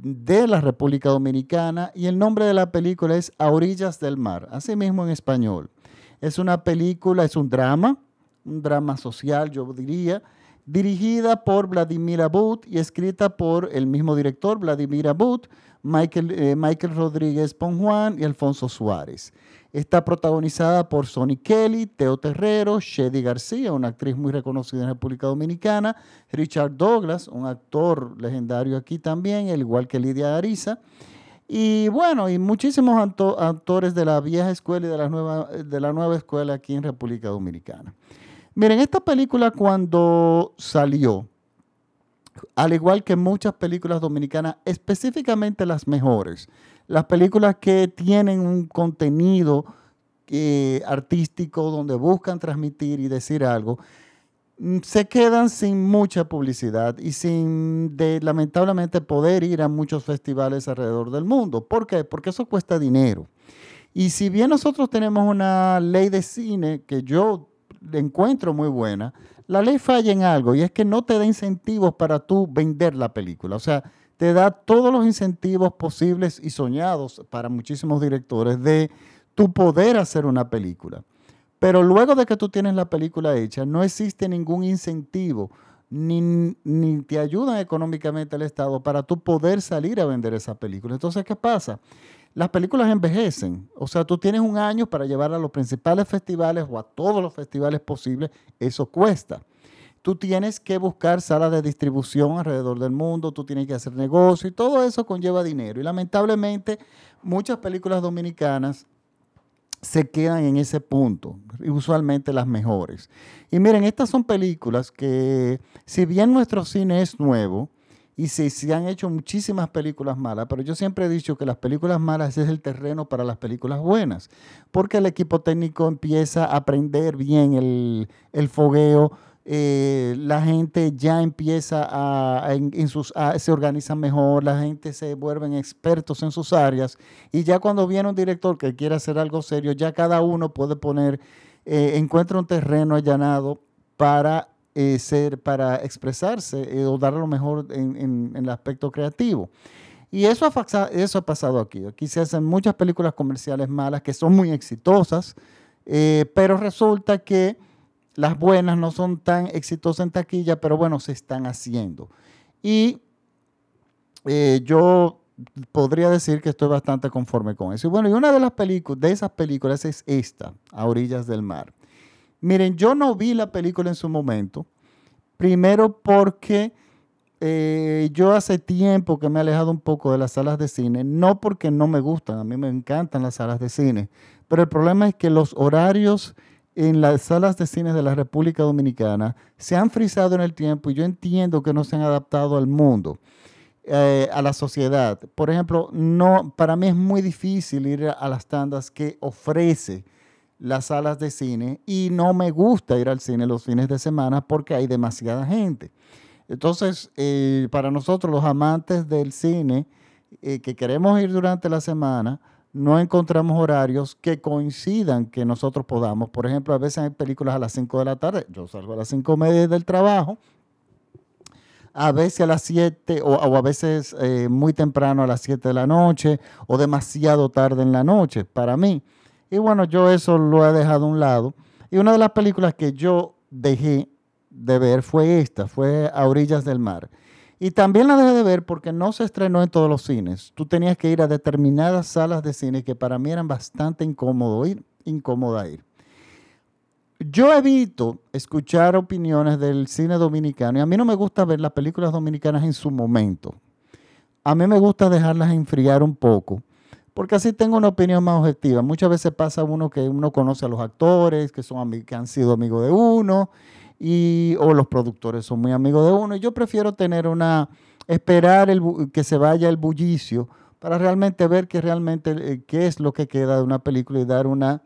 de la República Dominicana y el nombre de la película es A Orillas del Mar, así mismo en español. Es una película, es un drama, un drama social, yo diría, dirigida por Vladimir Abut y escrita por el mismo director, Vladimir Abut, Michael, eh, Michael Rodríguez Ponjuan y Alfonso Suárez. Está protagonizada por Sonny Kelly, Teo Terrero, Shady García, una actriz muy reconocida en República Dominicana, Richard Douglas, un actor legendario aquí también, al igual que Lidia Ariza. Y bueno, y muchísimos actores de la vieja escuela y de la, nueva, de la nueva escuela aquí en República Dominicana. Miren, esta película cuando salió, al igual que muchas películas dominicanas, específicamente las mejores, las películas que tienen un contenido eh, artístico donde buscan transmitir y decir algo, mm, se quedan sin mucha publicidad y sin, de, lamentablemente, poder ir a muchos festivales alrededor del mundo. ¿Por qué? Porque eso cuesta dinero. Y si bien nosotros tenemos una ley de cine que yo encuentro muy buena, la ley falla en algo y es que no te da incentivos para tú vender la película. O sea, te da todos los incentivos posibles y soñados para muchísimos directores de tu poder hacer una película. Pero luego de que tú tienes la película hecha, no existe ningún incentivo, ni, ni te ayudan económicamente el Estado para tú poder salir a vender esa película. Entonces, ¿qué pasa? Las películas envejecen. O sea, tú tienes un año para llevarla a los principales festivales o a todos los festivales posibles. Eso cuesta tú tienes que buscar salas de distribución alrededor del mundo, tú tienes que hacer negocio y todo eso conlleva dinero. Y lamentablemente muchas películas dominicanas se quedan en ese punto, y usualmente las mejores. Y miren, estas son películas que, si bien nuestro cine es nuevo, y si se han hecho muchísimas películas malas, pero yo siempre he dicho que las películas malas es el terreno para las películas buenas, porque el equipo técnico empieza a aprender bien el, el fogueo, eh, la gente ya empieza a, en, sus, se organiza mejor, la gente se vuelven expertos en sus áreas y ya cuando viene un director que quiere hacer algo serio, ya cada uno puede poner, eh, encuentra un terreno allanado para eh, ser, para expresarse o dar lo mejor en, el aspecto creativo. Y eso ha, pasado aquí. Aquí se hacen muchas películas comerciales malas que son muy exitosas, pero resulta que las buenas no son tan exitosas en taquilla, pero bueno, se están haciendo. Y eh, yo podría decir que estoy bastante conforme con eso. Y bueno, y una de las películas, de esas películas es esta, A Orillas del Mar. Miren, yo no vi la película en su momento. Primero porque eh, yo hace tiempo que me he alejado un poco de las salas de cine, no porque no me gustan, a mí me encantan las salas de cine, pero el problema es que los horarios en las salas de cine de la República Dominicana se han frisado en el tiempo y yo entiendo que no se han adaptado al mundo, eh, a la sociedad. Por ejemplo, no, para mí es muy difícil ir a las tandas que ofrece las salas de cine y no me gusta ir al cine los fines de semana porque hay demasiada gente. Entonces, eh, para nosotros los amantes del cine eh, que queremos ir durante la semana, no encontramos horarios que coincidan que nosotros podamos. Por ejemplo, a veces hay películas a las 5 de la tarde, yo salgo a las 5 media del trabajo, a veces a las 7 o, a veces eh, muy temprano a las 7 de la noche o demasiado tarde en la noche para mí. Y bueno, yo eso lo he dejado a un lado. Y una de las películas que yo dejé de ver fue esta, fue A Orillas del Mar. Y también la dejé de ver porque no se estrenó en todos los cines. Tú tenías que ir a determinadas salas de cine que para mí eran bastante incómodo ir, incómoda ir. Yo evito escuchar opiniones del cine dominicano y a mí no me gusta ver las películas dominicanas en su momento. A mí me gusta dejarlas enfriar un poco, porque así tengo una opinión más objetiva. Muchas veces pasa uno que uno conoce a los actores, que, son, que han sido amigos de uno, y, o los productores son muy amigos de uno. Y yo prefiero tener una, esperar el, que se vaya el bullicio para realmente ver qué realmente eh, qué es lo que queda de una película y dar una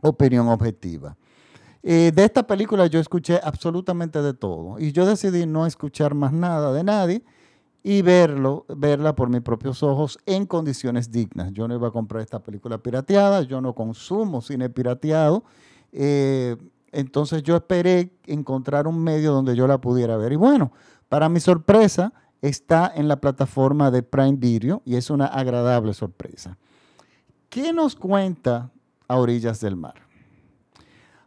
opinión objetiva. Eh, de esta película yo escuché absolutamente de todo y yo decidí no escuchar más nada de nadie y verlo, verla por mis propios ojos en condiciones dignas. Yo no iba a comprar esta película pirateada, yo no consumo cine pirateado. Eh, entonces yo esperé encontrar un medio donde yo la pudiera ver. Y bueno, para mi sorpresa, está en la plataforma de Prime Video y es una agradable sorpresa. ¿Qué nos cuenta A Orillas del Mar?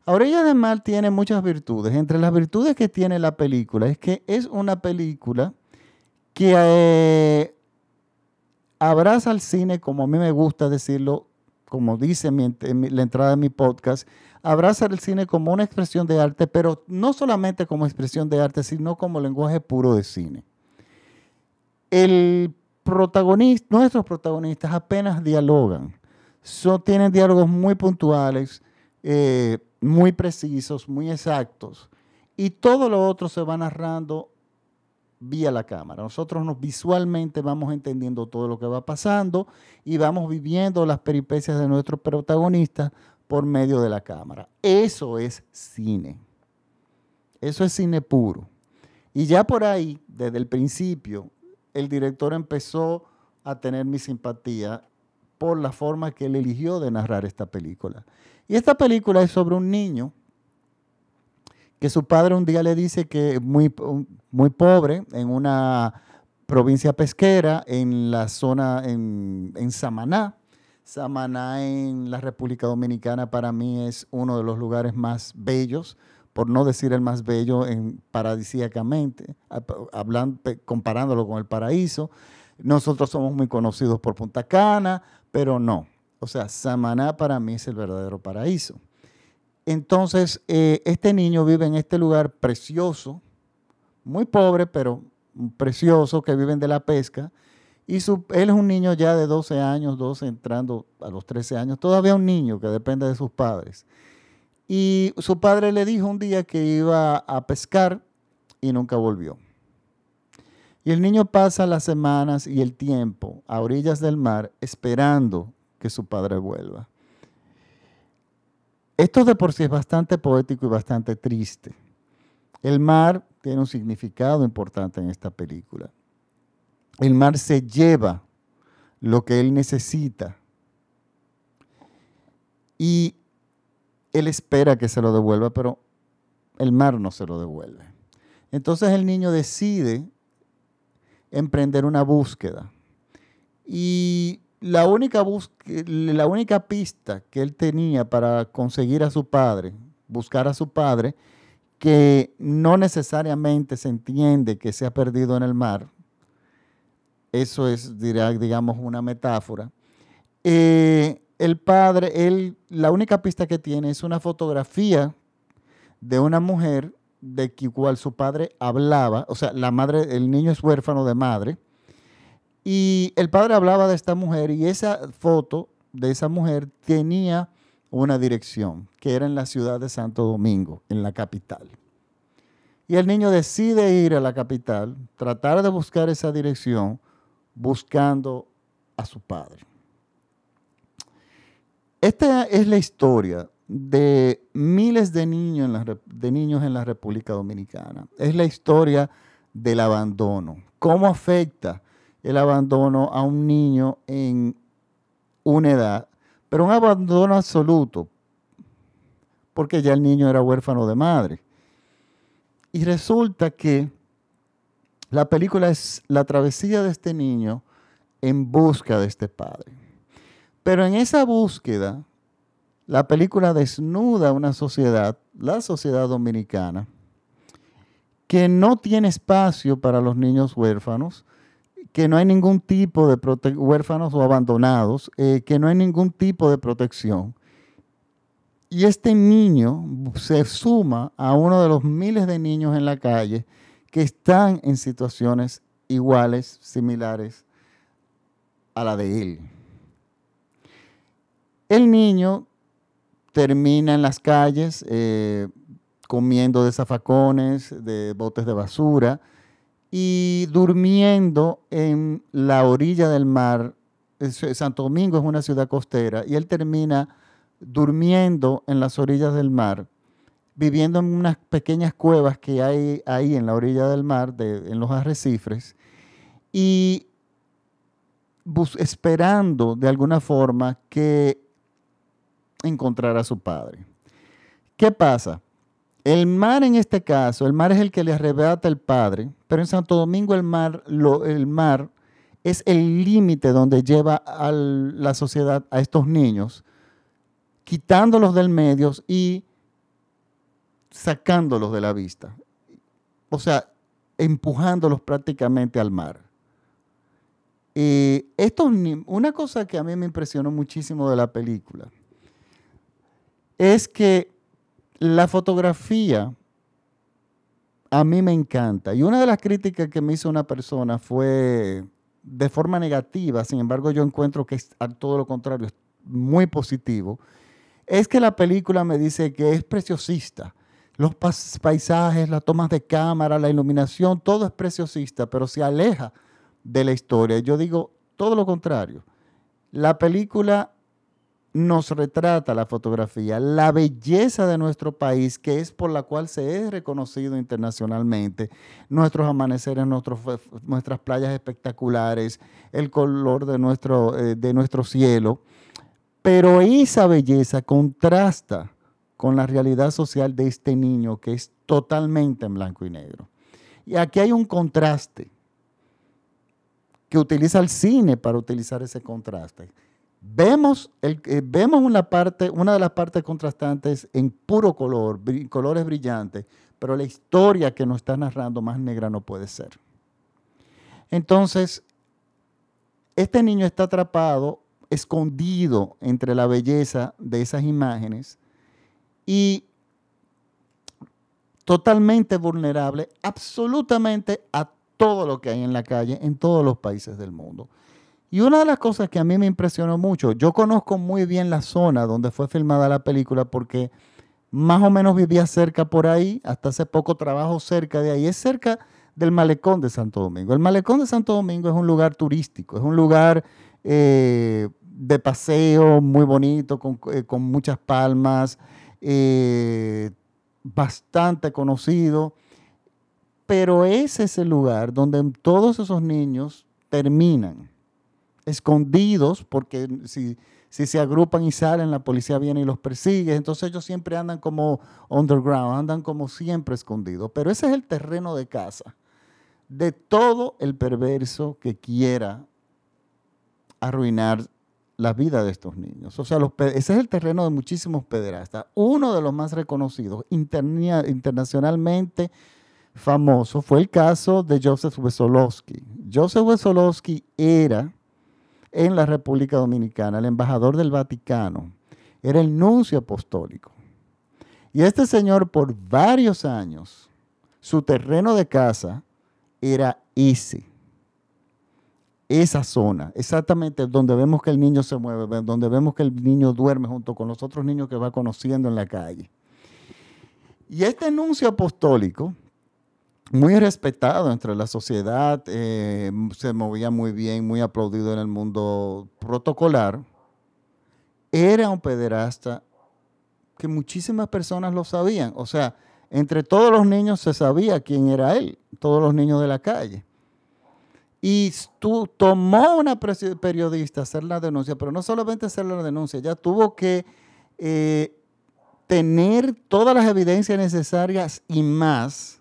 A Orillas del Mar tiene muchas virtudes. Entre las virtudes que tiene la película es que es una película que eh, abraza al cine, como a mí me gusta decirlo, como dice la entrada de mi podcast, abraza el cine como una expresión de arte, pero no solamente como expresión de arte, sino como lenguaje puro de cine. El protagonista, nuestros protagonistas apenas dialogan, tienen diálogos muy puntuales, eh, muy precisos, muy exactos, y todo lo otro se va narrando vía la cámara. Nosotros nos visualmente vamos entendiendo todo lo que va pasando y vamos viviendo las peripecias de nuestros protagonistas por medio de la cámara. Eso es cine. Eso es cine puro. Y ya por ahí, desde el principio, el director empezó a tener mi simpatía por la forma que él eligió de narrar esta película. Y esta película es sobre un niño que su padre un día le dice que muy, muy pobre en una provincia pesquera en la zona, en, en Samaná. Samaná en la República Dominicana para mí es uno de los lugares más bellos, por no decir el más bello en, paradisíacamente, hablando, comparándolo con el paraíso. Nosotros somos muy conocidos por Punta Cana, pero no. O sea, Samaná para mí es el verdadero paraíso. Entonces, eh, este niño vive en este lugar precioso, muy pobre, pero precioso, que viven de la pesca. Y su, él es un niño ya de 12 años, 12 entrando a los 13 años, todavía un niño que depende de sus padres. Y su padre le dijo un día que iba a pescar y nunca volvió. Y el niño pasa las semanas y el tiempo a orillas del mar esperando que su padre vuelva. Esto de por sí es bastante poético y bastante triste. El mar tiene un significado importante en esta película. El mar se lleva lo que él necesita y él espera que se lo devuelva, pero el mar no se lo devuelve. Entonces el niño decide emprender una búsqueda y la única, la única pista que él tenía para conseguir a su padre, buscar a su padre, que no necesariamente se entiende que se ha perdido en el mar, eso es, digamos, una metáfora. Eh, el padre, él, la única pista que tiene es una fotografía de una mujer de cual su padre hablaba, o sea, la madre, el niño es huérfano de madre, y el padre hablaba de esta mujer y esa foto de esa mujer tenía una dirección, que era en la ciudad de Santo Domingo, en la capital. Y el niño decide ir a la capital, tratar de buscar esa dirección, buscando a su padre. Esta es la historia de miles de niños en la, de niños en la República Dominicana. Es la historia del abandono. ¿Cómo afecta el abandono a un niño en una edad, pero un abandono absoluto, porque ya el niño era huérfano de madre. Y resulta que la película es la travesía de este niño en busca de este padre. Pero en esa búsqueda, la película desnuda una sociedad, la sociedad dominicana, que no tiene espacio para los niños huérfanos, que no hay ningún tipo de huérfanos o abandonados, eh, que no hay ningún tipo de protección. Y este niño se suma a uno de los miles de niños en la calle que están en situaciones iguales, similares a la de él. El niño termina en las calles eh, comiendo de zafacones, de botes de basura, y durmiendo en la orilla del mar Santo Domingo es una ciudad costera, y él termina durmiendo en las orillas del mar, viviendo en unas pequeñas cuevas que hay ahí en la orilla del mar, en los arrecifes, y esperando de alguna forma que encontrara a su padre. ¿Qué pasa? El mar en este caso, el mar es el que le arrebata el padre, pero en Santo Domingo el mar, el mar es el límite donde lleva a la sociedad a estos niños, quitándolos del medio y sacándolos de la vista. O sea, empujándolos prácticamente al mar. Una cosa que a mí me impresionó muchísimo de la película es que la fotografía a mí me encanta. Y una de las críticas que me hizo una persona fue de forma negativa, sin embargo yo encuentro que es todo lo contrario, es muy positivo, es que la película me dice que es preciosista. Los paisajes, las tomas de cámara, la iluminación, todo es preciosista, pero se aleja de la historia. Yo digo todo lo contrario. La película nos retrata la fotografía, la belleza de nuestro país, que es por la cual se es reconocido internacionalmente, nuestros amaneceres, nuestras playas espectaculares, el color de nuestro, eh, de nuestro cielo, pero esa belleza contrasta con la realidad social de este niño que es totalmente en blanco y negro. Y aquí hay un contraste que utiliza el cine para utilizar ese contraste. Vemos, eh, vemos una, parte, una de las partes contrastantes en puro color, colores brillantes, pero la historia que nos está narrando más negra no puede ser. Entonces, este niño está atrapado, escondido entre la belleza de esas imágenes y totalmente vulnerable absolutamente a todo lo que hay en la calle en todos los países del mundo. Y una de las cosas que a mí me impresionó mucho, yo conozco muy bien la zona donde fue filmada la película porque más o menos vivía cerca por ahí, hasta hace poco trabajo cerca de ahí, es cerca del malecón de Santo Domingo. El malecón de Santo Domingo es un lugar turístico, es un lugar eh, de paseo muy bonito, con, eh, muchas palmas, eh, bastante conocido, pero es ese lugar donde todos esos niños terminan escondidos, porque si, si se agrupan y salen, la policía viene y los persigue. Entonces ellos siempre andan como underground, andan como siempre escondidos. Pero ese es el terreno de casa de todo el perverso que quiera arruinar la vida de estos niños. O sea, ese es el terreno de muchísimos pederastas. Uno de los más reconocidos internacionalmente famoso fue el caso de Joseph Wesolowski. Joseph Wesolowski era en la República Dominicana, el embajador del Vaticano, era el nuncio apostólico. Y este señor por varios años, su terreno de casa era ese, esa zona, exactamente donde vemos que el niño se mueve, donde vemos que el niño duerme junto con los otros niños que va conociendo en la calle. Y este nuncio apostólico muy respetado entre la sociedad, eh, se movía muy bien, muy aplaudido en el mundo protocolar, era un pederasta que muchísimas personas lo sabían. O sea, entre todos los niños se sabía quién era él, todos los niños de la calle. Y tú, tomó una periodista hacer la denuncia, pero no solamente hacer la denuncia, ya tuvo que eh, tener todas las evidencias necesarias y más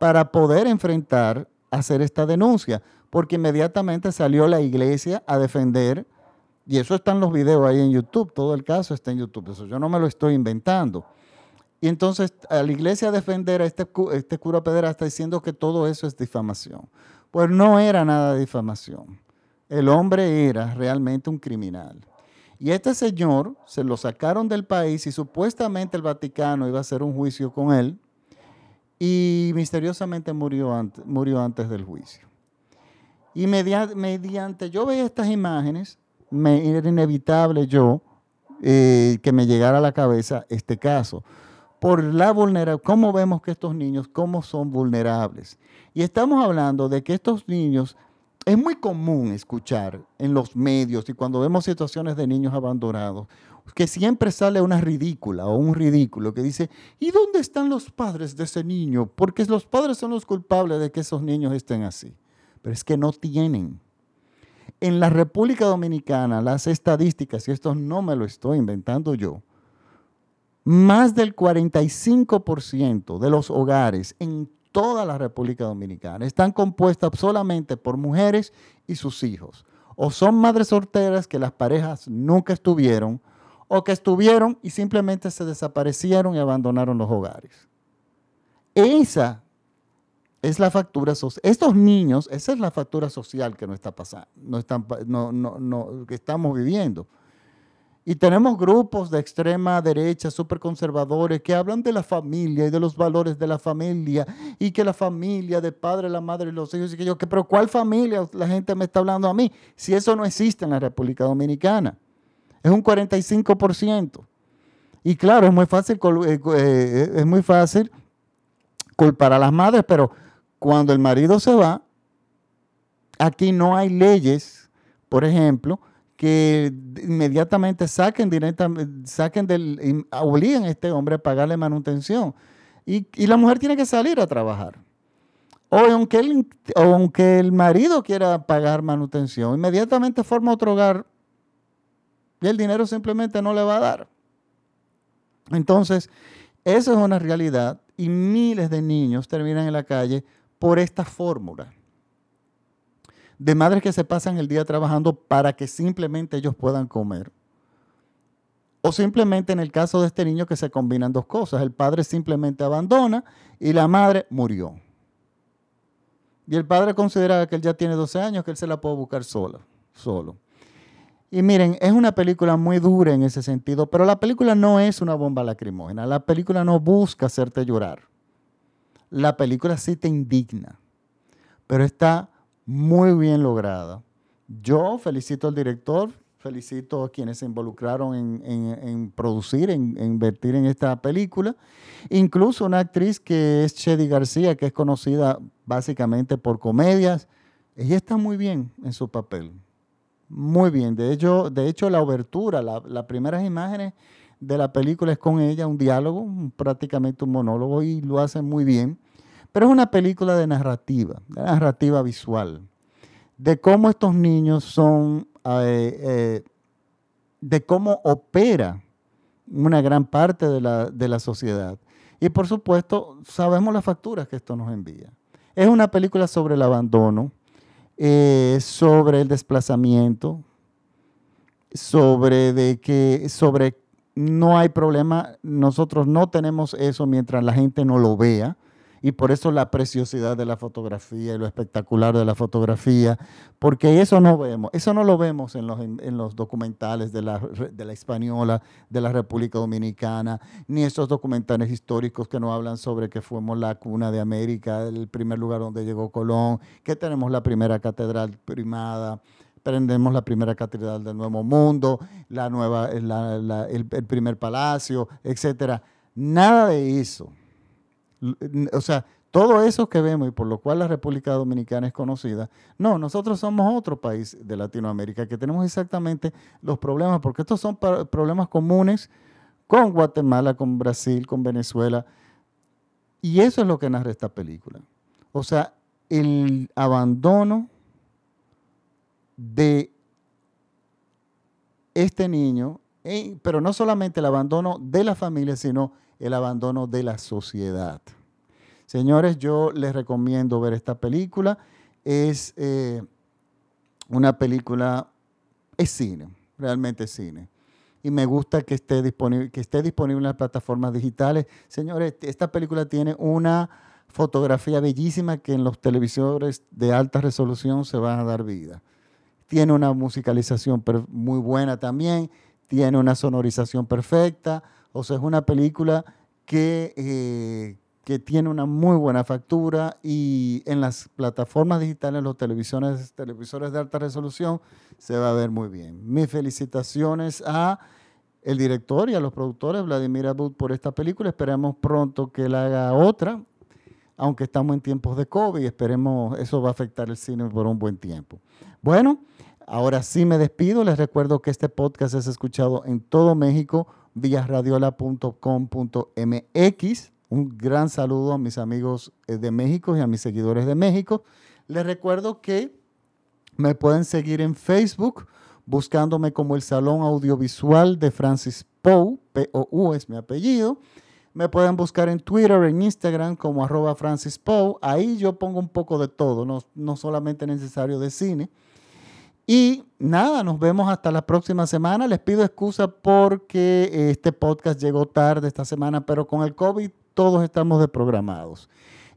para poder enfrentar, hacer esta denuncia, porque inmediatamente salió la iglesia a defender, y eso está en los videos ahí en YouTube, todo el caso está en YouTube, eso yo no me lo estoy inventando. Y entonces a la iglesia a defender a este, este cura pederasta diciendo que todo eso es difamación. Pues no era nada difamación. El hombre era realmente un criminal. Y este señor se lo sacaron del país y supuestamente el Vaticano iba a hacer un juicio con él, y misteriosamente murió antes, murió antes del juicio. Y mediante, yo veía estas imágenes, me, era inevitable yo eh, que me llegara a la cabeza este caso. Por la vulnerabilidad, cómo vemos que estos niños, cómo son vulnerables. Y estamos hablando de que estos niños es muy común escuchar en los medios y cuando vemos situaciones de niños abandonados, que siempre sale una ridícula o un ridículo que dice, ¿y dónde están los padres de ese niño? Porque los padres son los culpables de que esos niños estén así. Pero es que no tienen. En la República Dominicana, las estadísticas, y esto no me lo estoy inventando yo, más del 45% de los hogares en toda la República Dominicana están compuestas solamente por mujeres y sus hijos. O son madres solteras que las parejas nunca estuvieron, o que estuvieron y simplemente se desaparecieron y abandonaron los hogares. Esa es la factura social. Estos niños, esa es la factura social que no está pasando, no están, no, no, que estamos viviendo. Y tenemos grupos de extrema derecha, súper conservadores, que hablan de la familia y de los valores de la familia, y que la familia de padre, la madre y los hijos, y que yo, que, pero ¿cuál familia la gente me está hablando a mí? Si eso no existe en la República Dominicana. Es un 45%. Y claro, es muy fácil, eh, eh, es muy fácil culpar a las madres, pero cuando el marido se va, aquí no hay leyes, por ejemplo, que inmediatamente saquen directamente, saquen del, obliguen a este hombre a pagarle manutención. Y, la mujer tiene que salir a trabajar. O aunque, el, aunque el marido quiera pagar manutención, inmediatamente forma otro hogar y el dinero simplemente no le va a dar. Entonces, eso es una realidad y miles de niños terminan en la calle por esta fórmula de madres que se pasan el día trabajando para que simplemente ellos puedan comer. O simplemente en el caso de este niño que se combinan dos cosas. El padre simplemente abandona y la madre murió. Y el padre considera que él ya tiene 12 años, que él se la puede buscar sola, solo. Y miren, es una película muy dura en ese sentido, pero la película no es una bomba lacrimógena. La película no busca hacerte llorar. La película sí te indigna, pero está muy bien lograda. Yo felicito al director, felicito a quienes se involucraron en, producir, en, invertir en esta película. Incluso una actriz que es Chedi García, que es conocida básicamente por comedias. Ella está muy bien en su papel. Muy bien. De hecho, de hecho la obertura, las primeras imágenes de la película es con ella, un diálogo, prácticamente un monólogo, y lo hace muy bien. Pero es una película de narrativa, de narrativa visual, de cómo estos niños son, eh, eh, de cómo opera una gran parte de la, sociedad. Y por supuesto, sabemos las facturas que esto nos envía. Es una película sobre el abandono, eh, sobre el desplazamiento, sobre de que sobre no hay problema, nosotros no tenemos eso mientras la gente no lo vea y por eso la preciosidad de la fotografía y lo espectacular de la fotografía, porque eso no vemos, eso no lo vemos en los, en, los documentales de la, de la española, de la República Dominicana, ni esos documentales históricos que nos hablan sobre que fuimos la cuna de América, el primer lugar donde llegó Colón, que tenemos la primera catedral primada prendemos la primera catedral del Nuevo Mundo, la nueva, el, el, primer palacio, etcétera. Nada de eso o sea, todo eso que vemos y por lo cual la República Dominicana es conocida, no, nosotros somos otro país de Latinoamérica que tenemos exactamente los problemas, porque estos son problemas comunes con Guatemala, con Brasil, con Venezuela. Y eso es lo que narra esta película. O sea, el abandono de este niño, eh, pero no solamente el abandono de la familia, sino el abandono de la sociedad. Señores, yo les recomiendo ver esta película. Es eh, una película, es cine, realmente es cine. Y me gusta que esté, disponible, que esté disponible en las plataformas digitales. Señores, esta película tiene una fotografía bellísima que en los televisores de alta resolución se van a dar vida. Tiene una musicalización muy buena también, tiene una sonorización perfecta o sea, es una película que, eh, que tiene una muy buena factura y en las plataformas digitales, los televisores, televisores de alta resolución, se va a ver muy bien. Mis felicitaciones a el director y a los productores, Vladimir Abud, por esta película. Esperamos pronto que él haga otra. aunque estamos en tiempos de COVID, esperemos eso va a afectar el cine por un buen tiempo. Bueno, ahora sí me despido. Les recuerdo que este podcast es escuchado en todo México vía radiola.com.mx. Un gran saludo a mis amigos eh, de México y a mis seguidores de México. Les recuerdo que me pueden seguir en Facebook buscándome como el Salón Audiovisual de Francis Poe, P-O-U es mi apellido. Me pueden buscar en Twitter, en Instagram como arroba Francis Poe. Ahí yo pongo un poco de todo, no, no solamente necesario de cine. Y nada, nos vemos hasta la próxima semana. Les pido excusa porque este podcast llegó tarde esta semana, pero con el COVID todos estamos desprogramados.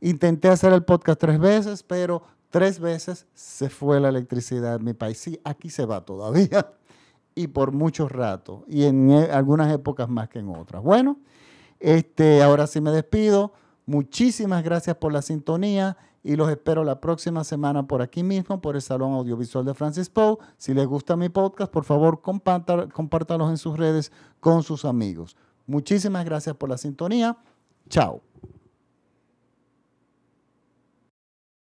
Intenté hacer el podcast tres veces, pero tres veces se fue la electricidad en mi país. Sí, aquí se va todavía y por mucho rato y en e, algunas épocas más que en otras. Bueno, este, ahora sí me despido. Muchísimas gracias por la sintonía y los espero la próxima semana por aquí mismo, por el Salón Audiovisual de Francis Poe. Si les gusta mi podcast, por favor, compártalos en sus redes con sus amigos. Muchísimas gracias por la sintonía. Chao.